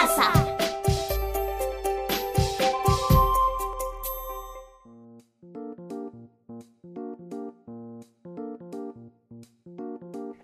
casa.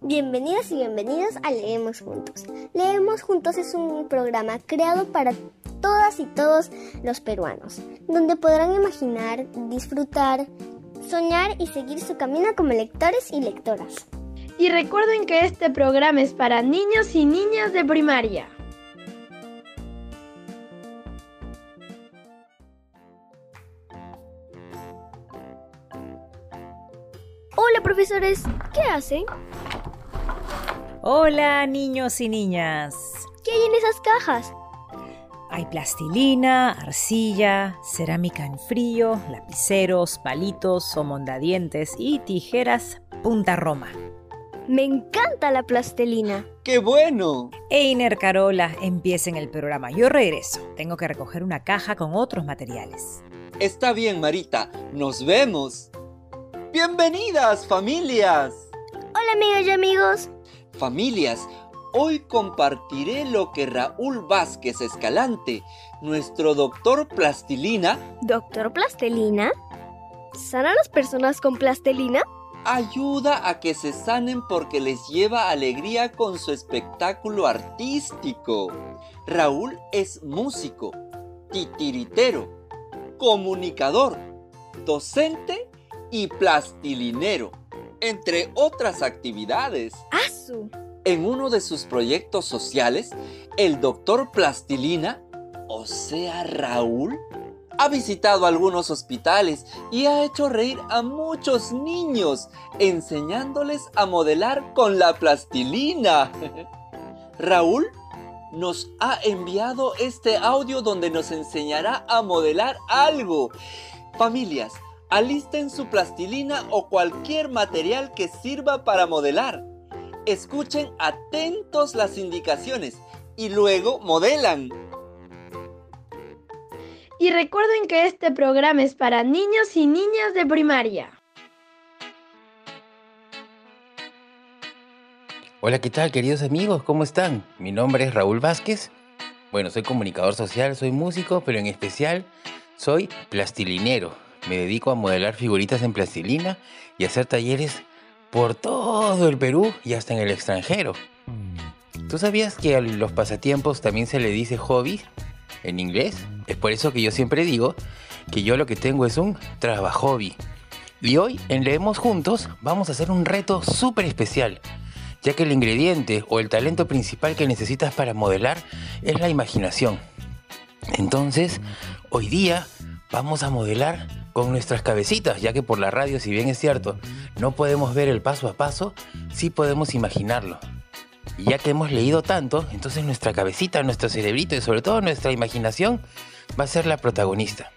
Bienvenidas y bienvenidos a Leemos Juntos. Leemos Juntos es un programa creado para todas y todos los peruanos, donde podrán imaginar, disfrutar, soñar y seguir su camino como lectores y lectoras. Y recuerden que este programa es para niños y niñas de primaria. Profesores, ¿qué hacen? Hola niños y niñas. ¿Qué hay en esas cajas? Hay plastilina, arcilla, cerámica en frío, lapiceros, palitos, somondadientes y tijeras punta roma. Me encanta la plastilina. ¡Qué bueno! Einer, Carola, empiecen el programa. Yo regreso. Tengo que recoger una caja con otros materiales. Está bien, Marita. Nos vemos. Bienvenidas, familias. Hola amigos y amigos. Familias, hoy compartiré lo que Raúl Vázquez Escalante, nuestro doctor plastilina, ¿Doctor Plastilina? ¿Sanan las personas con plastilina? ayuda a que se sanen porque les lleva alegría con su espectáculo artístico. Raúl es músico, titiritero, comunicador, docente y plastilinero, entre otras actividades. ¡Asu! En uno de sus proyectos sociales, el doctor Plastilina, o sea Raúl, ha visitado algunos hospitales y ha hecho reír a muchos niños, enseñándoles a modelar con la plastilina. Raúl nos ha enviado este audio donde nos enseñará a modelar algo. Familias, alisten su plastilina o cualquier material que sirva para modelar. Escuchen atentos las indicaciones y luego modelan. Y recuerden que este programa es para niños y niñas de primaria. Hola, ¿qué tal queridos amigos? ¿Cómo están? Mi nombre es Raúl Vázquez. Bueno, soy comunicador social, soy músico, pero en especial soy plastilinero. Me dedico a modelar figuritas en plastilina y hacer talleres por todo el Perú y hasta en el extranjero. ¿Tú sabías que a los pasatiempos también se le dice hobby en inglés? Es por eso que yo siempre digo que yo lo que tengo es un trabajo hobby. Y hoy en Leemos Juntos vamos a hacer un reto súper especial, ya que el ingrediente o el talento principal que necesitas para modelar es la imaginación. Entonces, hoy día vamos a modelar con nuestras cabecitas, ya que por la radio, si bien es cierto, no podemos ver el paso a paso, sí podemos imaginarlo. Y ya que hemos leído tanto, entonces nuestra cabecita, nuestro cerebrito y sobre todo nuestra imaginación va a ser la protagonista.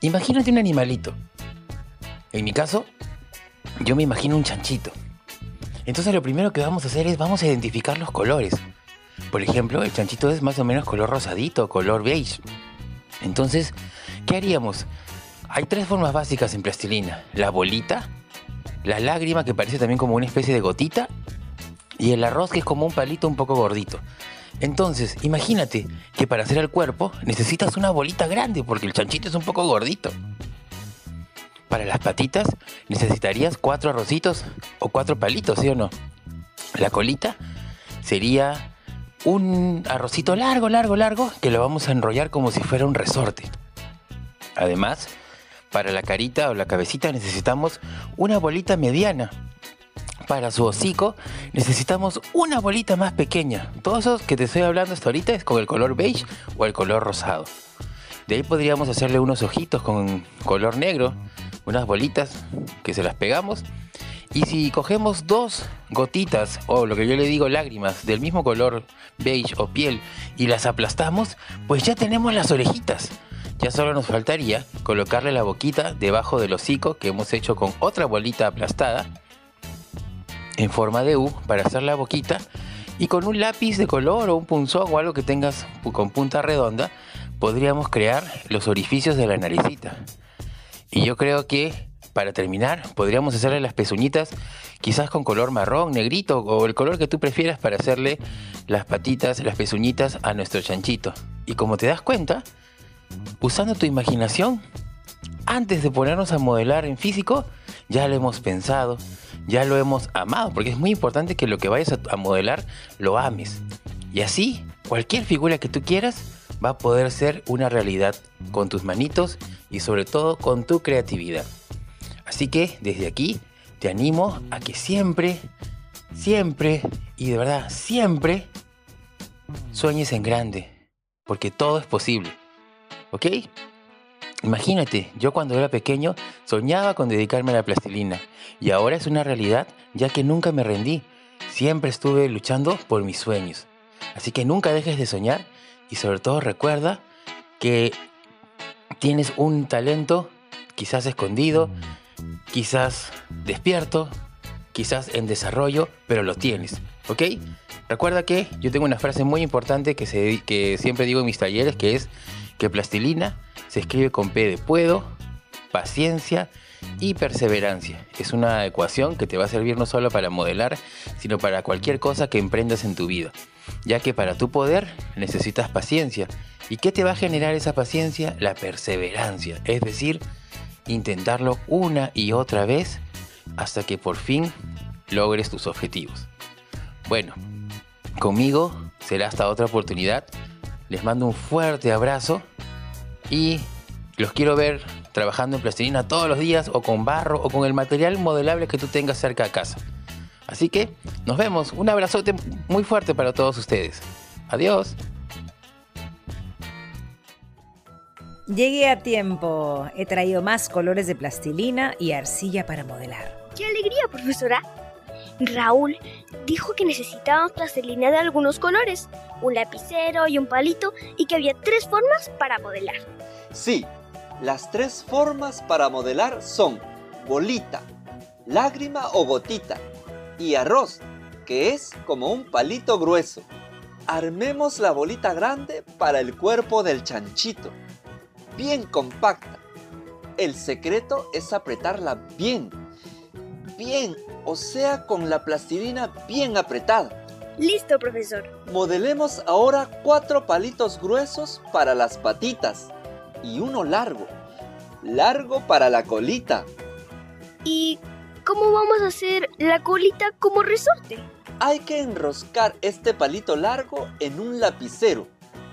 Imagínate un animalito. En mi caso, yo me imagino un chanchito. Entonces lo primero que vamos a hacer es vamos a identificar los colores. Por ejemplo, el chanchito es más o menos color rosadito, color beige. Entonces, ¿qué haríamos? Hay tres formas básicas en plastilina. La bolita, la lágrima que parece también como una especie de gotita y el arroz que es como un palito un poco gordito. Entonces, imagínate que para hacer el cuerpo necesitas una bolita grande porque el chanchito es un poco gordito. Para las patitas necesitarías cuatro arrocitos o cuatro palitos, ¿sí o no? La colita sería un arrocito largo, largo, largo que lo vamos a enrollar como si fuera un resorte. Además, para la carita o la cabecita necesitamos una bolita mediana. Para su hocico necesitamos una bolita más pequeña. Todos esos que te estoy hablando hasta ahorita es con el color beige o el color rosado. De ahí podríamos hacerle unos ojitos con color negro, unas bolitas que se las pegamos. Y si cogemos dos gotitas o lo que yo le digo lágrimas del mismo color beige o piel y las aplastamos, pues ya tenemos las orejitas. Ya solo nos faltaría colocarle la boquita debajo del hocico que hemos hecho con otra bolita aplastada en forma de U para hacer la boquita y con un lápiz de color o un punzón o algo que tengas con punta redonda podríamos crear los orificios de la naricita. Y yo creo que para terminar, podríamos hacerle las pezuñitas quizás con color marrón, negrito o el color que tú prefieras para hacerle las patitas, las pezuñitas a nuestro chanchito. Y como te das cuenta, usando tu imaginación, antes de ponernos a modelar en físico, ya lo hemos pensado, ya lo hemos amado, porque es muy importante que lo que vayas a, modelar lo ames. Y así, cualquier figura que tú quieras va a poder ser una realidad con tus manitos y sobre todo con tu creatividad. Así que desde aquí te animo a que siempre, siempre y de verdad siempre sueñes en grande, porque todo es posible. ¿Ok? Imagínate, yo cuando era pequeño soñaba con dedicarme a la plastilina y ahora es una realidad ya que nunca me rendí. Siempre estuve luchando por mis sueños. Así que nunca dejes de soñar y sobre todo recuerda que tienes un talento quizás escondido, quizás despierto, quizás en desarrollo, pero lo tienes, ¿ok? Recuerda que yo tengo una frase muy importante que, que siempre digo en mis talleres, que es que plastilina se escribe con P de puedo, paciencia y perseverancia. Es una ecuación que te va a servir no solo para modelar, sino para cualquier cosa que emprendas en tu vida. Ya que para tu poder necesitas paciencia. ¿Y qué te va a generar esa paciencia? La perseverancia. Es decir, intentarlo una y otra vez hasta que por fin logres tus objetivos. Bueno, conmigo será hasta otra oportunidad. Les mando un fuerte abrazo y los quiero ver trabajando en plastilina todos los días o con barro o con el material modelable que tú tengas cerca de casa. Así que nos vemos. Un abrazote muy fuerte para todos ustedes. Adiós. Llegué a tiempo. He traído más colores de plastilina y arcilla para modelar. ¡Qué alegría, profesora! Raúl dijo que necesitábamos plastilina de algunos colores, un lapicero y un palito, y que había tres formas para modelar. Sí, las tres formas para modelar son bolita, lágrima o gotita y arroz, que es como un palito grueso. Armemos la bolita grande para el cuerpo del chanchito, bien compacta. El secreto es apretarla bien, bien, o sea, con la plastilina bien apretada. Listo, profesor. Modelemos ahora cuatro palitos gruesos para las patitas y uno largo. Largo para la colita. ¿Y cómo vamos a hacer la colita como resorte? Hay que enroscar este palito largo en un lapicero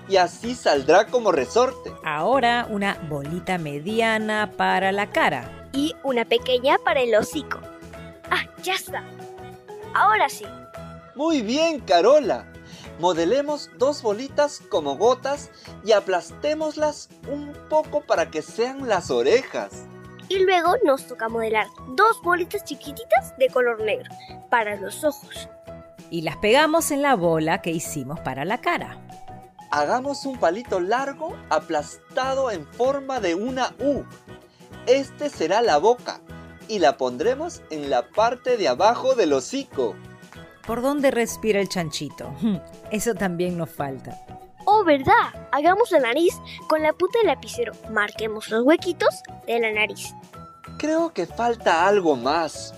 y así saldrá como resorte. Ahora una bolita mediana para la cara. Y una pequeña para el hocico. Ah, ya está. Ahora sí. Muy bien, Carola. Modelemos dos bolitas como gotas y aplastémoslas un poco para que sean las orejas. Y luego nos toca modelar dos bolitas chiquititas de color negro para los ojos. Y las pegamos en la bola que hicimos para la cara. Hagamos un palito largo aplastado en forma de una U. Este será la boca y la pondremos en la parte de abajo del hocico. ¿Por dónde respira el chanchito? Eso también nos falta. Oh, ¿verdad? Hagamos la nariz con la punta del lapicero. Marquemos los huequitos de la nariz. Creo que falta algo más.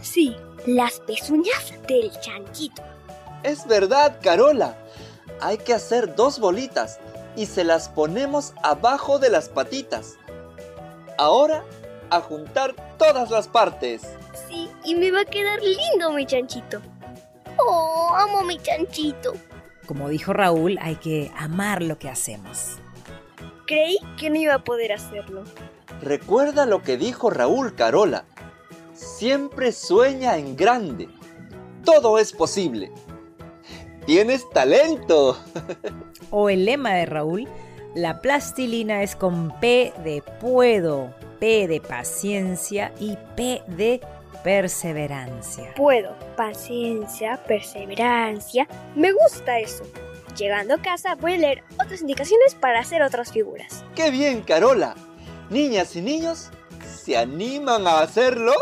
Sí, las pezuñas del chanchito. Es verdad, Carola. Hay que hacer dos bolitas y se las ponemos abajo de las patitas. Ahora, a juntar todas las partes. Sí, y me va a quedar lindo mi chanchito. Oh, amo mi chanchito. Como dijo Raúl, hay que amar lo que hacemos. Creí que no iba a poder hacerlo. Recuerda lo que dijo Raúl Carola. Siempre sueña en grande. Todo es posible. Tienes talento. o el lema de Raúl, la plastilina es con P de puedo, P de paciencia y P de perseverancia. Puedo, paciencia, perseverancia. Me gusta eso. Llegando a casa voy a leer otras indicaciones para hacer otras figuras. ¡Qué bien, Carola! Niñas y niños, ¿se animan a hacerlo?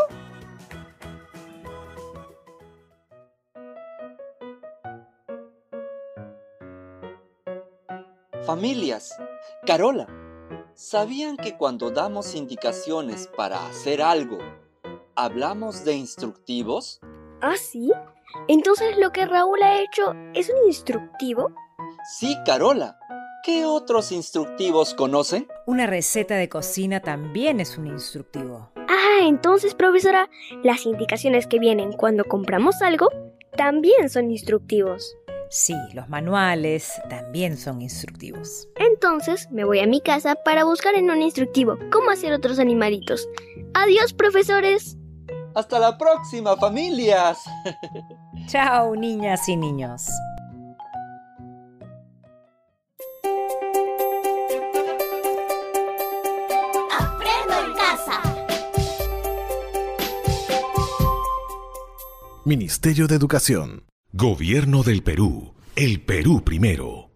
Familias, Carola, ¿Sabían que cuando damos indicaciones para hacer algo, hablamos de instructivos? ¿Ah, sí? Entonces lo que Raúl ha hecho es un instructivo. Sí, Carola. ¿Qué otros instructivos conocen? Una receta de cocina también es un instructivo. Ah, entonces, profesora, las indicaciones que vienen cuando compramos algo también son instructivos. Sí, los manuales también son instructivos. Entonces me voy a mi casa para buscar en un instructivo cómo hacer otros animalitos. Adiós, profesores. Hasta la próxima, familias. Chao, niñas y niños. Aprendo en casa. Ministerio de Educación. Gobierno del Perú. El Perú primero.